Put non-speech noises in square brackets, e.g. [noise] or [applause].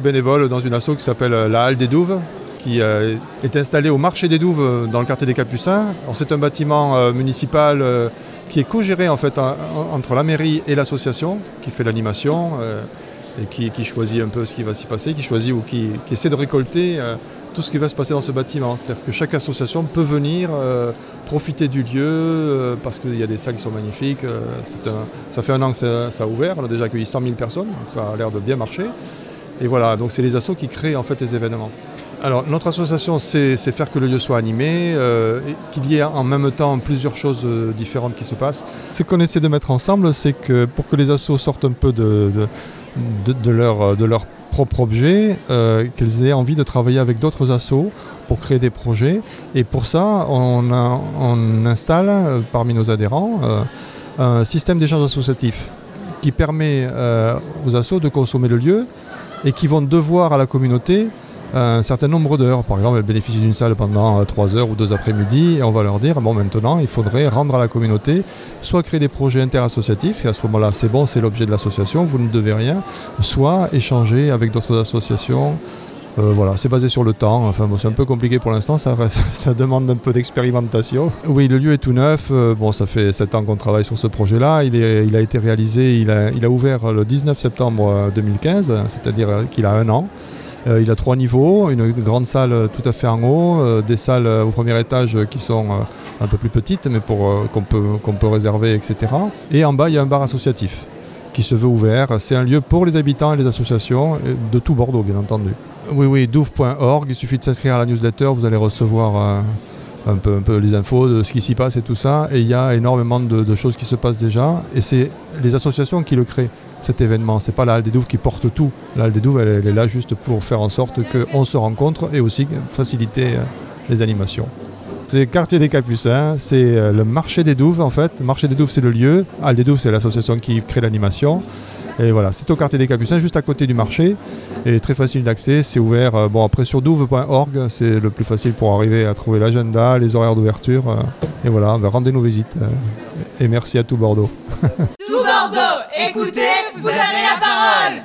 bénévole dans une asso qui s'appelle la Halle des Douves, qui est installée au marché des Douves dans le quartier des Capucins. C'est un bâtiment municipal qui est co-géré en fait entre la mairie et l'association qui fait l'animation et qui, choisit un peu ce qui va s'y passer, qui choisit ou qui, essaie de récolter tout ce qui va se passer dans ce bâtiment. C'est-à-dire que chaque association peut venir profiter du lieu parce qu'il y a des salles qui sont magnifiques. ça fait un an que ça, a ouvert, on a déjà accueilli 100 000 personnes, ça a l'air de bien marcher. Et voilà, donc c'est les assos qui créent en fait les événements. Alors notre association, c'est faire que le lieu soit animé, euh, qu'il y ait en même temps plusieurs choses euh, différentes qui se passent. Ce qu'on essaie de mettre ensemble, c'est que pour que les assos sortent un peu de, de, leur, de leur propre objet, euh, qu'elles aient envie de travailler avec d'autres assos pour créer des projets. Et pour ça, on, on installe parmi nos adhérents un système d'échange associatif qui permet aux assos de consommer le lieu et qui vont devoir à la communauté un certain nombre d'heures. Par exemple, elles bénéficient d'une salle pendant 3 euh, heures ou 2 après-midi et on va leur dire, bon maintenant, il faudrait rendre à la communauté, soit créer des projets interassociatifs, et à ce moment-là, c'est bon, c'est l'objet de l'association, vous ne devez rien, soit échanger avec d'autres associations. Euh, voilà, c'est basé sur le temps. Enfin, c'est un peu compliqué pour l'instant, [laughs] ça, demande un peu d'expérimentation. Oui, le lieu est tout neuf. Euh, bon, ça fait 7 ans qu'on travaille sur ce projet-là. Il, il a été réalisé, il a, ouvert le 19 septembre 2015, c'est-à-dire qu'il a un an. Euh, il a trois niveaux, une, grande salle tout à fait en haut, euh, des salles au premier étage qui sont euh, un peu plus petites, mais qu'on peut, qu'on peut réserver, etc. Et en bas, il y a un bar associatif qui se veut ouvert. C'est un lieu pour les habitants et les associations de tout Bordeaux, bien entendu. Oui, oui, douve.org, il suffit de s'inscrire à la newsletter, vous allez recevoir un peu, les infos de ce qui s'y passe et tout ça. Et il y a énormément de, choses qui se passent déjà. Et c'est les associations qui le créent, cet événement. C'est pas la Halle des Douves qui porte tout. La Halle des Douves, elle, est là juste pour faire en sorte qu'on se rencontre et aussi faciliter euh, les animations. C'est quartier des Capucins, c'est euh, le marché des Douves en fait. Marché des Douves, c'est le lieu. Halle des Douves, c'est l'association qui crée l'animation. Et voilà, c'est au quartier des Capucins, juste à côté du marché. Et très facile d'accès, c'est ouvert. Euh, bon, après sur douve.org, c'est le plus facile pour arriver à trouver l'agenda, les horaires d'ouverture. Euh, et voilà, ben, rendez-nous visite. Euh, et merci à tout Bordeaux. [laughs] tout Bordeaux, écoutez, vous avez la parole